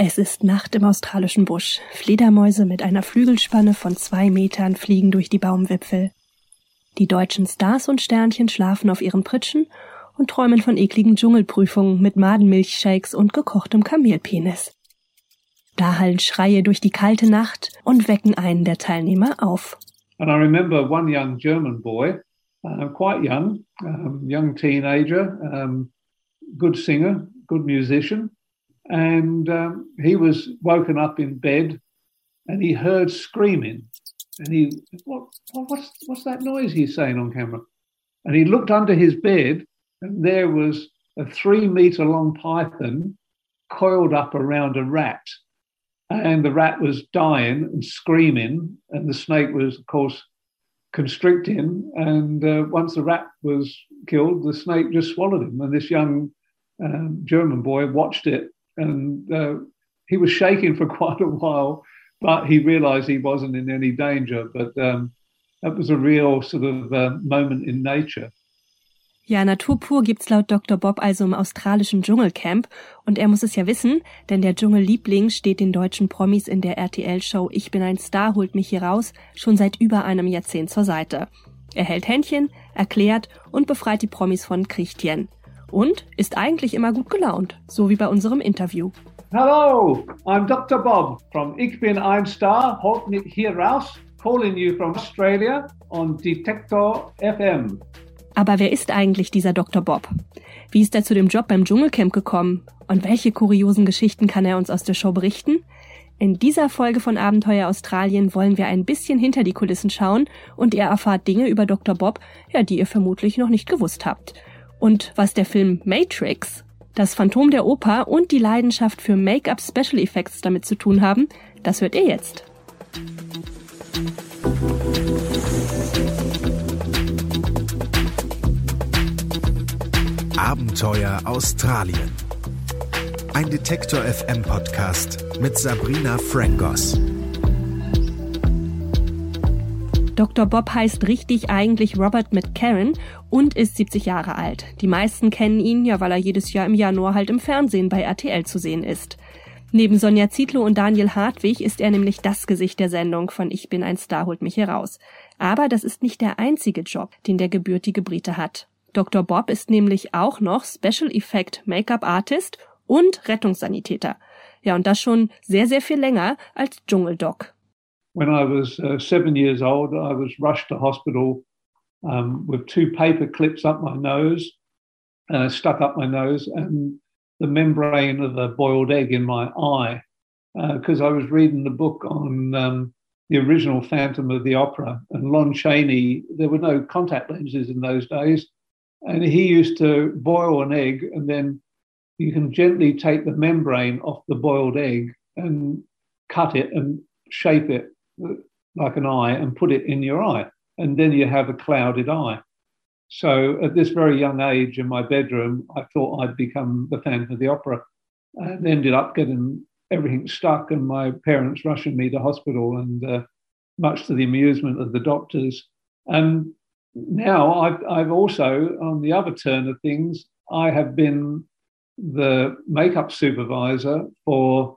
Es ist Nacht im australischen Busch. Fledermäuse mit einer Flügelspanne von zwei Metern fliegen durch die Baumwipfel. Die deutschen Stars und Sternchen schlafen auf ihren Pritschen und träumen von ekligen Dschungelprüfungen mit Madenmilchshakes und gekochtem Kamelpenis. Da hallen Schreie durch die kalte Nacht und wecken einen der Teilnehmer auf. And I remember one young German boy, uh, quite young, um, young teenager, um, good singer, good musician. And um, he was woken up in bed and he heard screaming. And he what, what's what's that noise he's saying on camera? And he looked under his bed and there was a three meter long python coiled up around a rat. And the rat was dying and screaming and the snake was of course constricting. And uh, once the rat was killed the snake just swallowed him. And this young um, german boy watched it and uh, he was shaking for quite a while, but he realized he wasn't in any danger. But um, that was a real sort of uh, moment in nature. Ja, Natur pur gibt's laut Dr. Bob also im australischen Dschungelcamp und er muss es ja wissen, denn der Dschungelliebling steht den deutschen Promis in der RTL-Show Ich bin ein Star, holt mich hier raus schon seit über einem Jahrzehnt zur Seite. Er hält Händchen, erklärt und befreit die Promis von Krichtchen und ist eigentlich immer gut gelaunt, so wie bei unserem Interview. Hello, I'm Dr. Bob from Ich bin ein Star, mich hier raus, calling you from Australia on Detector FM. Aber wer ist eigentlich dieser Dr. Bob? Wie ist er zu dem Job beim Dschungelcamp gekommen? Und welche kuriosen Geschichten kann er uns aus der Show berichten? In dieser Folge von Abenteuer Australien wollen wir ein bisschen hinter die Kulissen schauen und ihr erfahrt Dinge über Dr. Bob, ja, die ihr vermutlich noch nicht gewusst habt. Und was der Film Matrix, das Phantom der Oper und die Leidenschaft für Make-up Special Effects damit zu tun haben, das hört ihr jetzt. Abenteuer Australien. Ein Detektor FM Podcast mit Sabrina Frangos. Dr. Bob heißt richtig eigentlich Robert McCarran und ist 70 Jahre alt. Die meisten kennen ihn ja, weil er jedes Jahr im Januar halt im Fernsehen bei RTL zu sehen ist. Neben Sonja Zietlow und Daniel Hartwig ist er nämlich das Gesicht der Sendung von Ich bin ein Star, holt mich heraus. Aber das ist nicht der einzige Job, den der gebürtige Brite hat. Dr. Bob ist nämlich auch noch Special Effect Make-up Artist und Rettungssanitäter. Ja, und das schon sehr, sehr viel länger als Dschungeldoc. When I was uh, seven years old, I was rushed to hospital um, with two paper clips up my nose, uh, stuck up my nose, and the membrane of a boiled egg in my eye, because uh, I was reading the book on um, the original Phantom of the Opera and Lon Chaney. There were no contact lenses in those days, and he used to boil an egg, and then you can gently take the membrane off the boiled egg and cut it and shape it like an eye and put it in your eye. And then you have a clouded eye. So at this very young age in my bedroom, I thought I'd become the Phantom of the Opera and ended up getting everything stuck and my parents rushing me to hospital and uh, much to the amusement of the doctors. And now I've, I've also, on the other turn of things, I have been the makeup supervisor for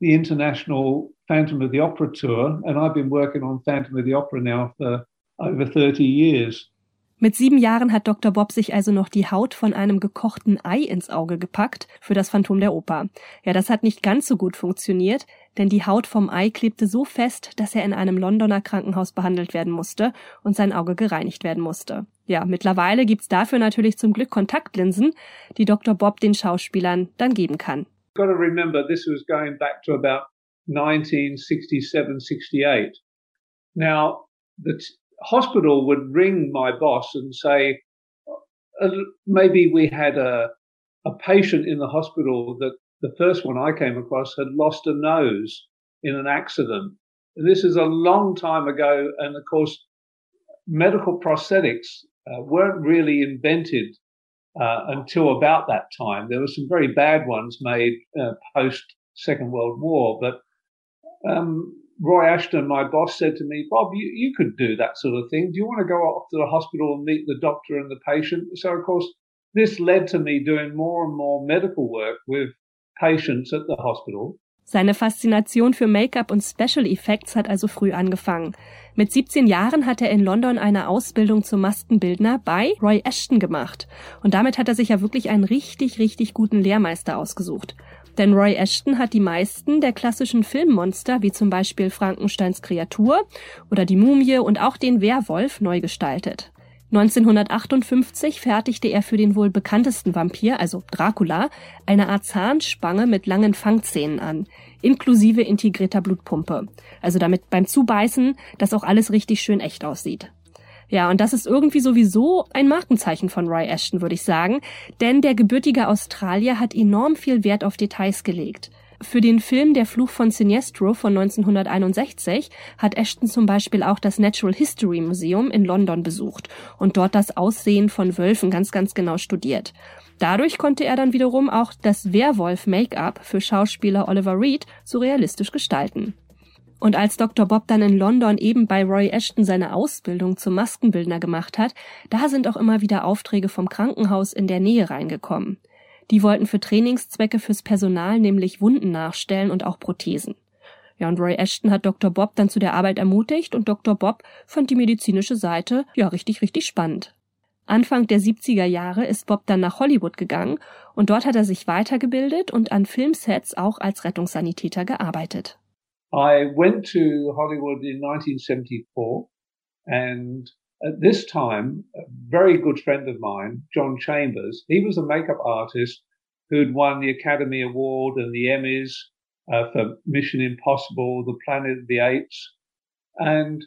the International Phantom of the Opera tour, and I've been working on Phantom of the Opera now for over 30 years. Mit sieben Jahren hat Dr. Bob sich also noch die Haut von einem gekochten Ei ins Auge gepackt für das Phantom der Oper. Ja, das hat nicht ganz so gut funktioniert, denn die Haut vom Ei klebte so fest, dass er in einem Londoner Krankenhaus behandelt werden musste und sein Auge gereinigt werden musste. Ja, mittlerweile gibt's dafür natürlich zum Glück Kontaktlinsen, die Dr. Bob den Schauspielern dann geben kann. Got to remember this was going back to about 1967, 68. Now, the t- hospital would ring my boss and say, uh, maybe we had a, a patient in the hospital that the first one I came across had lost a nose in an accident. And this is a long time ago. And of course, medical prosthetics uh, weren't really invented uh, until about that time. There were some very bad ones made uh, post Second World War, but um, Roy Ashton, my boss, said to me, Bob, you, you could do that sort of thing. Do you want to go off to the hospital and meet the doctor and the patient? So, of course, this led to me doing more and more medical work with patients at the hospital. Seine Faszination für Make-up und Special Effects hat also früh angefangen. Mit 17 Jahren hat er in London eine Ausbildung zum Maskenbildner bei Roy Ashton gemacht. Und damit hat er sich ja wirklich einen richtig, richtig guten Lehrmeister ausgesucht. Denn Roy Ashton hat die meisten der klassischen Filmmonster, wie zum Beispiel Frankensteins Kreatur oder die Mumie und auch den Werwolf neu gestaltet. 1958 fertigte er für den wohl bekanntesten Vampir, also Dracula, eine Art Zahnspange mit langen Fangzähnen an, inklusive integrierter Blutpumpe. Also damit beim Zubeißen, dass auch alles richtig schön echt aussieht. Ja, und das ist irgendwie sowieso ein Markenzeichen von Roy Ashton, würde ich sagen, denn der gebürtige Australier hat enorm viel Wert auf Details gelegt. Für den Film Der Fluch von Sinestro von 1961 hat Ashton zum Beispiel auch das Natural History Museum in London besucht und dort das Aussehen von Wölfen ganz, ganz genau studiert. Dadurch konnte er dann wiederum auch das Werwolf-Make-up für Schauspieler Oliver Reed so realistisch gestalten. Und als Dr. Bob dann in London eben bei Roy Ashton seine Ausbildung zum Maskenbildner gemacht hat, da sind auch immer wieder Aufträge vom Krankenhaus in der Nähe reingekommen. Die wollten für Trainingszwecke fürs Personal nämlich Wunden nachstellen und auch Prothesen. Ja, und Roy Ashton hat Dr. Bob dann zu der Arbeit ermutigt und Dr. Bob fand die medizinische Seite ja richtig, richtig spannend. Anfang der 70er Jahre ist Bob dann nach Hollywood gegangen und dort hat er sich weitergebildet und an Filmsets auch als Rettungssanitäter gearbeitet. I went to Hollywood in 1974 and At this time, a very good friend of mine, John Chambers, he was a makeup artist who'd won the Academy Award and the Emmys uh, for Mission Impossible, The Planet of the Apes. And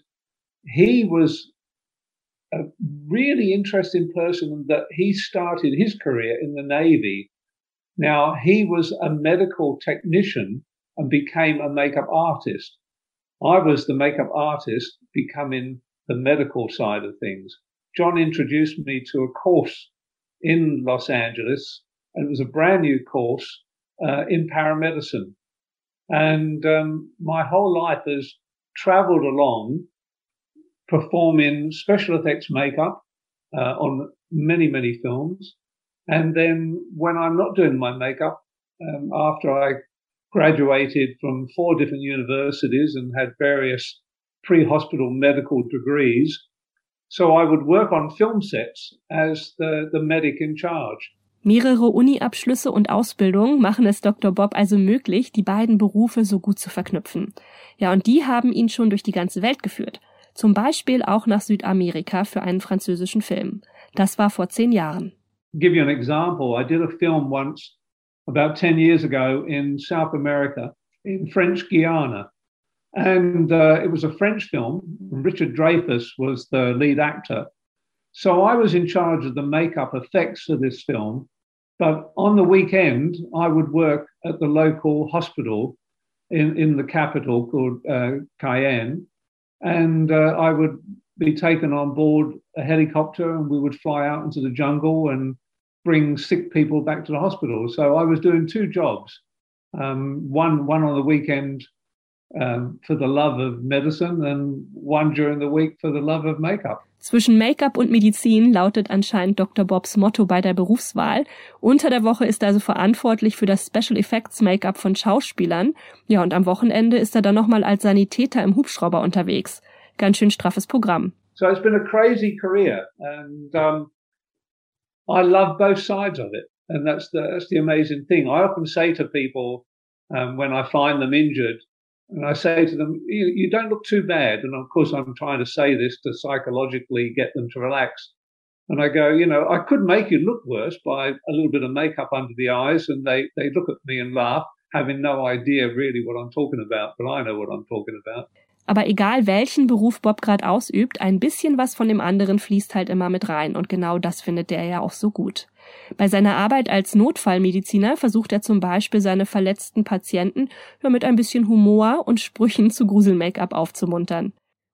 he was a really interesting person that he started his career in the Navy. Now, he was a medical technician and became a makeup artist. I was the makeup artist becoming the medical side of things. John introduced me to a course in Los Angeles, and it was a brand new course uh, in paramedicine. And um, my whole life has traveled along performing special effects makeup uh, on many, many films. And then when I'm not doing my makeup, um, after I graduated from four different universities and had various pre-hospital medical degrees. So I would work on film sets as the, the medic in charge. Mehrere Uni-Abschlüsse und Ausbildungen machen es Dr. Bob also möglich, die beiden Berufe so gut zu verknüpfen. Ja, und die haben ihn schon durch die ganze Welt geführt. Zum Beispiel auch nach Südamerika für einen französischen Film. Das war vor zehn Jahren. give you an example. I did a film once about 10 years ago in South America, in French Guiana. And uh, it was a French film. Richard Dreyfuss was the lead actor. So I was in charge of the makeup effects for this film. But on the weekend, I would work at the local hospital in, in the capital called uh, Cayenne. And uh, I would be taken on board a helicopter and we would fly out into the jungle and bring sick people back to the hospital. So I was doing two jobs. Um, one, one on the weekend um, for the love of medicine and one during the week for the love of makeup. Zwischen Make-up und Medizin lautet anscheinend Dr. Bobs Motto bei der Berufswahl. Unter der Woche ist er also verantwortlich für das Special Effects Make-up von Schauspielern. Ja, und am Wochenende ist er dann nochmal als Sanitäter im Hubschrauber unterwegs. Ganz schön straffes Programm. So it's been a crazy career and um, I love both sides of it. And that's the, that's the amazing thing. I often say to people um, when I find them injured, And I say to them, you, you, don't look too bad. And of course, I'm trying to say this to psychologically get them to relax. And I go, you know, I could make you look worse by a little bit of makeup under the eyes. And they, they look at me and laugh, having no idea really what I'm talking about, but I know what I'm talking about. Aber egal welchen Beruf Bob gerade ausübt, ein bisschen was von dem anderen fließt halt immer mit rein. Und genau das findet der ja auch so gut. Bei seiner Arbeit als Notfallmediziner versucht er zum Beispiel seine verletzten Patienten ja, mit ein bisschen Humor und Sprüchen zu Grusel-Make-up aufzumuntern.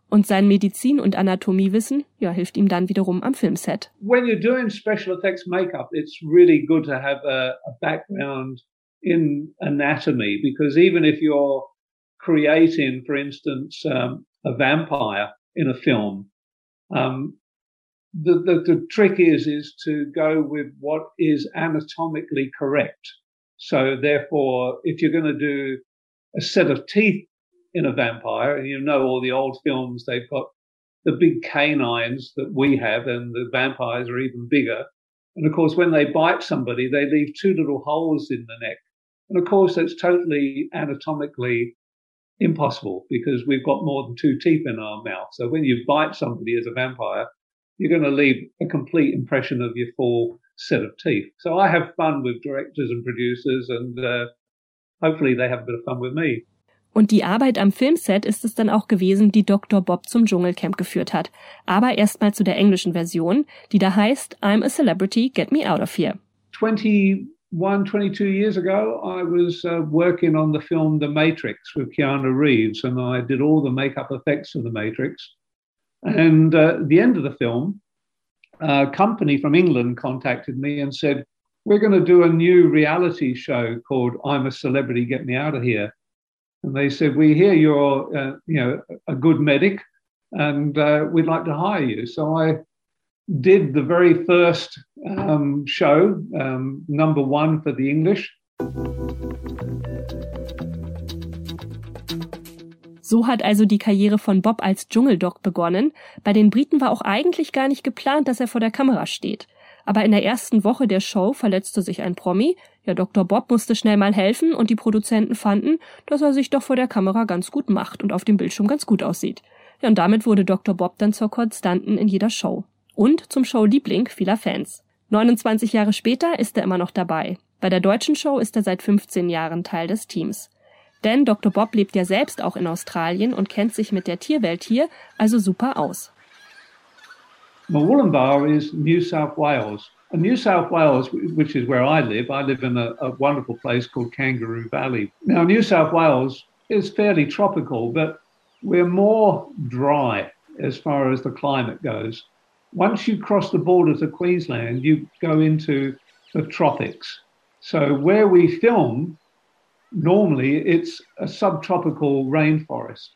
Und sein Medizin- und Anatomiewissen ja, hilft ihm dann wiederum am Filmset. When you're doing special effects makeup, it's really good to have a, a background in anatomy because even if you're creating, for instance, um, a vampire in a film, um, the, the, the trick is is to go with what is anatomically correct. So therefore, if you're going to do a set of teeth in a vampire. And you know, all the old films, they've got the big canines that we have, and the vampires are even bigger. And of course, when they bite somebody, they leave two little holes in the neck. And of course, that's totally anatomically impossible because we've got more than two teeth in our mouth. So when you bite somebody as a vampire, you're going to leave a complete impression of your full set of teeth. So I have fun with directors and producers, and uh, hopefully they have a bit of fun with me. Und die Arbeit am Filmset ist es dann auch gewesen, die Dr. Bob zum Dschungelcamp geführt hat. Aber erstmal zu der englischen Version, die da heißt I'm a Celebrity, Get Me Out of Here. 21, 22 years ago, I was uh, working on the film The Matrix with Keanu Reeves, and I did all the makeup effects for The Matrix. And uh, at the end of the film, a company from England contacted me and said, We're going to do a new reality show called I'm a Celebrity, Get Me Out of Here. And they said, We hear you're uh, you know, a good medic and uh, we'd like to hire you. So I did the very first um, show, um, number one for the English. So hat also die Karriere von Bob als Dschungeldoc begonnen. Bei den Briten war auch eigentlich gar nicht geplant, dass er vor der Kamera steht. Aber in der ersten Woche der Show verletzte sich ein Promi. Ja, Dr. Bob musste schnell mal helfen und die Produzenten fanden, dass er sich doch vor der Kamera ganz gut macht und auf dem Bildschirm ganz gut aussieht. Ja, und damit wurde Dr. Bob dann zur Konstanten in jeder Show. Und zum Showliebling vieler Fans. 29 Jahre später ist er immer noch dabei. Bei der deutschen Show ist er seit 15 Jahren Teil des Teams. Denn Dr. Bob lebt ja selbst auch in Australien und kennt sich mit der Tierwelt hier also super aus. Murwillumbah is New South Wales. And New South Wales, which is where I live, I live in a, a wonderful place called Kangaroo Valley. Now, New South Wales is fairly tropical, but we're more dry as far as the climate goes. Once you cross the border to Queensland, you go into the tropics. So where we film normally it's a subtropical rainforest.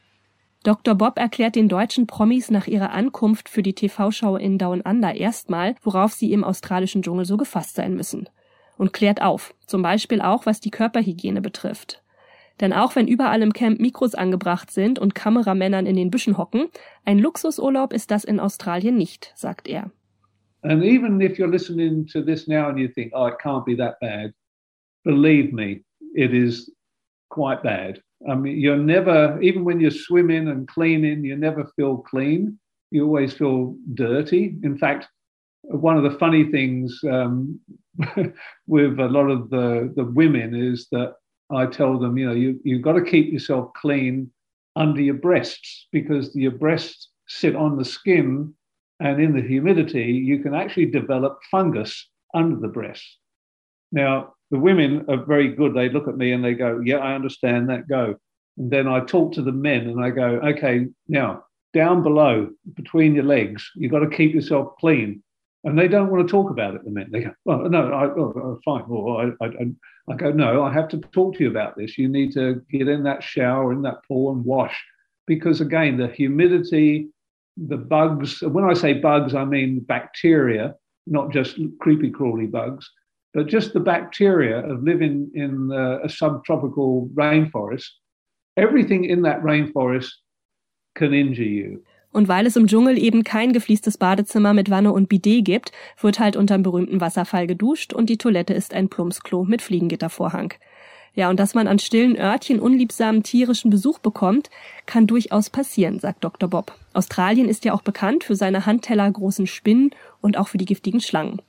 Dr. Bob erklärt den deutschen Promis nach ihrer Ankunft für die TV-Show in Down Under erstmal, worauf sie im australischen Dschungel so gefasst sein müssen. Und klärt auf, zum Beispiel auch, was die Körperhygiene betrifft. Denn auch wenn überall im Camp Mikros angebracht sind und Kameramännern in den Büschen hocken, ein Luxusurlaub ist das in Australien nicht, sagt er. And even if you're listening to this now and you think, oh, it can't be that bad, believe me, it is quite bad. I mean, you're never, even when you're swimming and cleaning, you never feel clean. You always feel dirty. In fact, one of the funny things um, with a lot of the, the women is that I tell them, you know, you, you've got to keep yourself clean under your breasts because your breasts sit on the skin and in the humidity, you can actually develop fungus under the breasts. Now, the women are very good. They look at me and they go, Yeah, I understand that. Go. And then I talk to the men and I go, Okay, now down below between your legs, you've got to keep yourself clean. And they don't want to talk about it, the men. They go, Well, no, I, oh, fine. Well, I, I, I go, No, I have to talk to you about this. You need to get in that shower, in that pool, and wash. Because again, the humidity, the bugs, when I say bugs, I mean bacteria, not just creepy crawly bugs but just the bacteria of living in uh, a subtropical rainforest, everything in that rainforest can injure you. Und weil es im Dschungel eben kein gefliestes Badezimmer mit Wanne und Bidet gibt, wird halt unterm berühmten Wasserfall geduscht und die Toilette ist ein Plumpsklo mit Fliegengittervorhang. Ja, und dass man an stillen Örtchen unliebsamen tierischen Besuch bekommt, kann durchaus passieren, sagt Dr. Bob. Australien ist ja auch bekannt für seine Handteller großen Spinnen und auch für die giftigen Schlangen.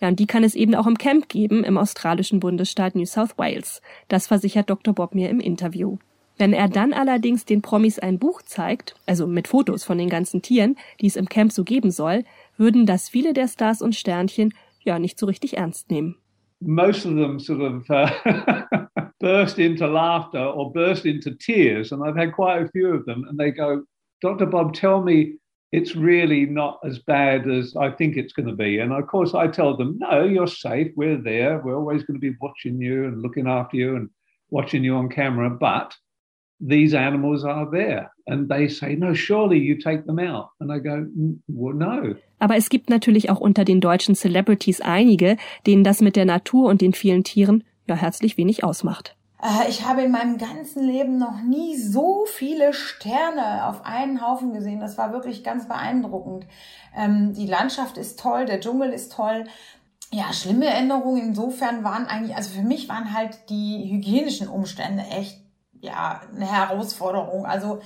Ja, und die kann es eben auch im Camp geben im australischen Bundesstaat New South Wales. Das versichert Dr. Bob mir im Interview. Wenn er dann allerdings den Promis ein Buch zeigt, also mit Fotos von den ganzen Tieren, die es im Camp so geben soll, würden das viele der Stars und Sternchen ja nicht so richtig ernst nehmen. Most of them sort of uh, burst into laughter or burst into tears, and I've had quite a few of them, and they go, Dr. Bob, tell me it's really not as bad as I think it's going to be. And of course, I tell them, no, you're safe. We're there. We're always going to be watching you and looking after you and watching you on camera. But these animals are there. And they say, no, surely you take them out. And I go, well, no. Aber es gibt natürlich auch unter den deutschen Celebrities einige, denen das mit der Natur und den vielen Tieren ja herzlich wenig ausmacht. Äh, ich habe in meinem ganzen Leben noch nie so viele Sterne auf einen Haufen gesehen. Das war wirklich ganz beeindruckend. Ähm, die Landschaft ist toll, der Dschungel ist toll. Ja, schlimme Erinnerungen insofern waren eigentlich, also für mich waren halt die hygienischen Umstände echt, ja, eine Herausforderung. Also,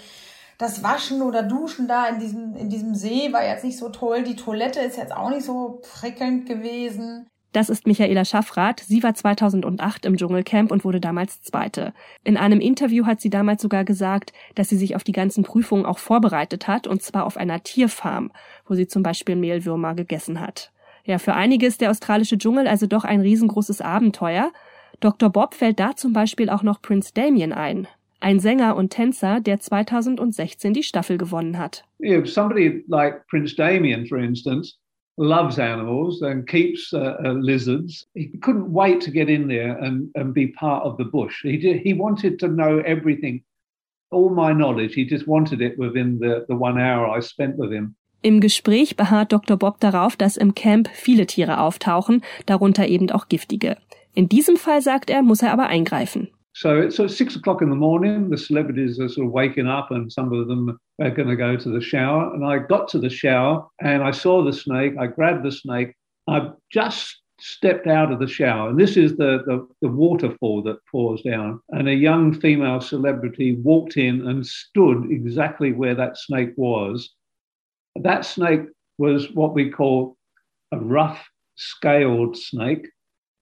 das Waschen oder Duschen da in diesem, in diesem See war jetzt nicht so toll. Die Toilette ist jetzt auch nicht so prickelnd gewesen. Das ist Michaela Schaffrath. Sie war 2008 im Dschungelcamp und wurde damals Zweite. In einem Interview hat sie damals sogar gesagt, dass sie sich auf die ganzen Prüfungen auch vorbereitet hat, und zwar auf einer Tierfarm, wo sie zum Beispiel Mehlwürmer gegessen hat. Ja, für einige ist der australische Dschungel also doch ein riesengroßes Abenteuer. Dr. Bob fällt da zum Beispiel auch noch Prince Damien ein. Ein Sänger und Tänzer, der 2016 die Staffel gewonnen hat. If somebody like Prince Damien, for instance, loves animals and keeps uh, uh, lizards. He couldn't wait to get in there and, and be part of the bush. He did, he wanted to know everything, all my knowledge. He just wanted it within the, the one hour I spent with him. Im Gespräch beharrt Dr. Bob darauf, dass im Camp viele Tiere auftauchen, darunter eben auch giftige. In diesem Fall, sagt er, muss er aber eingreifen. So it's at six o'clock in the morning. The celebrities are sort of waking up, and some of them are going to go to the shower. And I got to the shower and I saw the snake. I grabbed the snake. I just stepped out of the shower, and this is the, the, the waterfall that pours down. And a young female celebrity walked in and stood exactly where that snake was. That snake was what we call a rough scaled snake,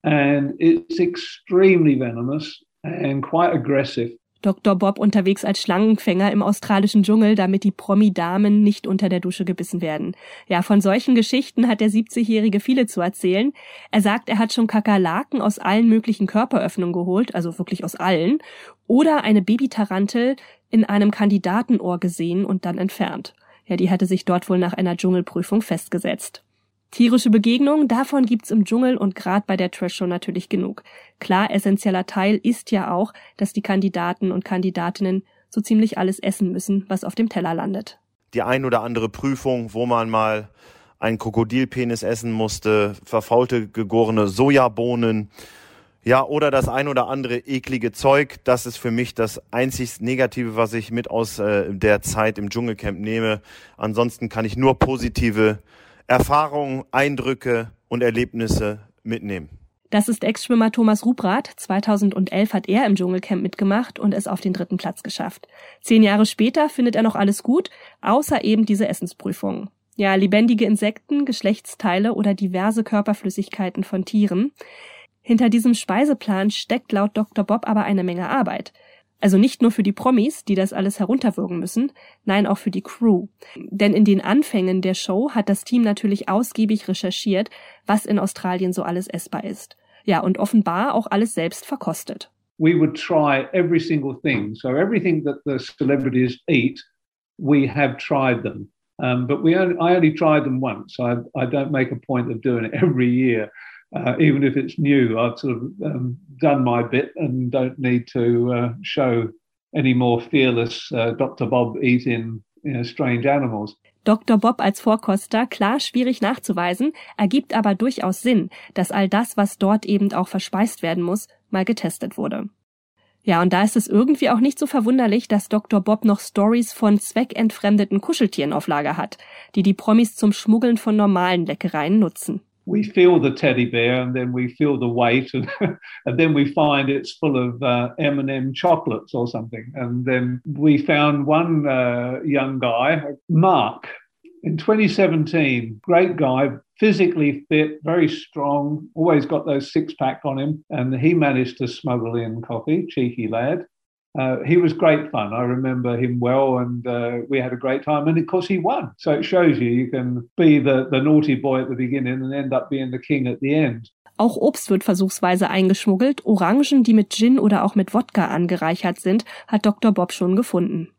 and it's extremely venomous and quite aggressive. Dr. Bob unterwegs als Schlangenfänger im australischen Dschungel, damit die Promi-Damen nicht unter der Dusche gebissen werden. Ja, von solchen Geschichten hat der 70-Jährige viele zu erzählen. Er sagt, er hat schon Kakerlaken aus allen möglichen Körperöffnungen geholt, also wirklich aus allen, oder eine Babytarantel in einem Kandidatenohr gesehen und dann entfernt. Ja, die hatte sich dort wohl nach einer Dschungelprüfung festgesetzt. Tierische Begegnungen, davon gibt's im Dschungel und gerade bei der Trash-Show natürlich genug. Klar, essentieller Teil ist ja auch, dass die Kandidaten und Kandidatinnen so ziemlich alles essen müssen, was auf dem Teller landet. Die ein oder andere Prüfung, wo man mal einen Krokodilpenis essen musste, verfaulte gegorene Sojabohnen, ja, oder das ein oder andere eklige Zeug, das ist für mich das einzig Negative, was ich mit aus äh, der Zeit im Dschungelcamp nehme. Ansonsten kann ich nur positive Erfahrungen, Eindrücke und Erlebnisse mitnehmen. Das ist Ex-Schwimmer Thomas Rubrath. 2011 hat er im Dschungelcamp mitgemacht und es auf den dritten Platz geschafft. Zehn Jahre später findet er noch alles gut, außer eben diese Essensprüfungen. Ja, lebendige Insekten, Geschlechtsteile oder diverse Körperflüssigkeiten von Tieren. Hinter diesem Speiseplan steckt laut Dr. Bob aber eine Menge Arbeit. Also nicht nur für die Promis, die das alles herunterwürgen müssen, nein, auch für die Crew. Denn in den Anfängen der Show hat das Team natürlich ausgiebig recherchiert, was in Australien so alles essbar ist. Ja, und offenbar auch alles selbst verkostet. We would try every single thing. So everything that the celebrities eat, we have tried them. Um, but we only, I only tried them once. I, I don't make a point of doing it every year. Uh, even if it's new, I've sort of um, done my bit and don't need to uh, show any more fearless uh, Dr. Bob eating you know, strange animals. Dr. Bob als Vorkoster, klar schwierig nachzuweisen, ergibt aber durchaus Sinn, dass all das, was dort eben auch verspeist werden muss, mal getestet wurde. Ja, und da ist es irgendwie auch nicht so verwunderlich, dass Dr. Bob noch Stories von zweckentfremdeten Kuscheltieren auf Lager hat, die die Promis zum Schmuggeln von normalen Leckereien nutzen. We feel the teddy bear and then we feel the weight and, and then we find it's full of uh, M&M chocolates or something. And then we found one uh, young guy, Mark, in 2017, great guy, physically fit, very strong, always got those six pack on him. And he managed to smuggle in coffee, cheeky lad. Uh, he was great fun. I remember him well, and uh, we had a great time. And of course, he won. So it shows you you can be the, the naughty boy at the beginning and end up being the king at the end. Auch Obst wird versuchsweise eingeschmuggelt. Orangen, die mit Gin oder auch mit Wodka angereichert sind, hat Dr. Bob schon gefunden.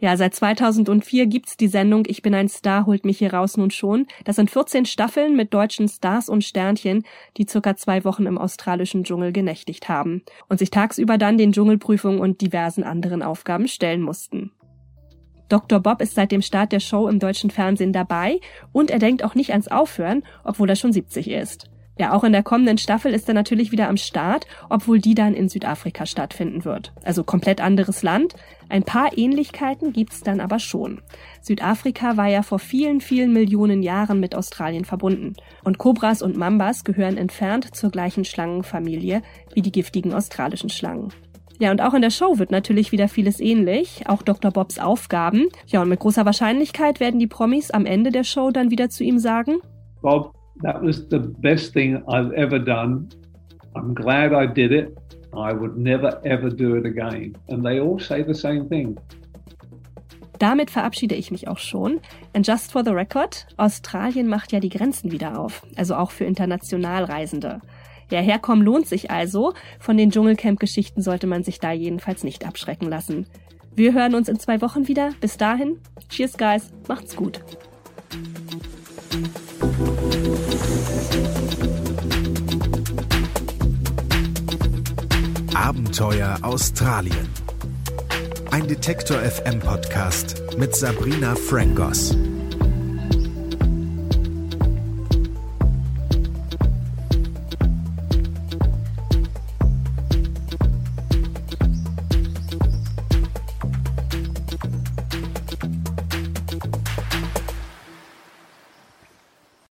Ja, seit 2004 gibt's die Sendung Ich bin ein Star, holt mich hier raus nun schon. Das sind 14 Staffeln mit deutschen Stars und Sternchen, die circa zwei Wochen im australischen Dschungel genächtigt haben und sich tagsüber dann den Dschungelprüfungen und diversen anderen Aufgaben stellen mussten. Dr. Bob ist seit dem Start der Show im deutschen Fernsehen dabei und er denkt auch nicht ans Aufhören, obwohl er schon 70 ist. Ja, auch in der kommenden Staffel ist er natürlich wieder am Start, obwohl die dann in Südafrika stattfinden wird. Also komplett anderes Land. Ein paar Ähnlichkeiten gibt's dann aber schon. Südafrika war ja vor vielen, vielen Millionen Jahren mit Australien verbunden. Und Kobras und Mambas gehören entfernt zur gleichen Schlangenfamilie wie die giftigen australischen Schlangen. Ja, und auch in der Show wird natürlich wieder vieles ähnlich, auch Dr. Bobs Aufgaben. Ja, und mit großer Wahrscheinlichkeit werden die Promis am Ende der Show dann wieder zu ihm sagen, Bob, that was the best thing I've ever done. I'm glad I did it. I would never ever do it again. And they all say the same thing. Damit verabschiede ich mich auch schon. And just for the record, Australien macht ja die Grenzen wieder auf, also auch für Internationalreisende. Ja, herkommen lohnt sich also. Von den Dschungelcamp-Geschichten sollte man sich da jedenfalls nicht abschrecken lassen. Wir hören uns in zwei Wochen wieder. Bis dahin, cheers guys, macht's gut. Abenteuer Australien. Ein Detektor FM Podcast mit Sabrina Frangos.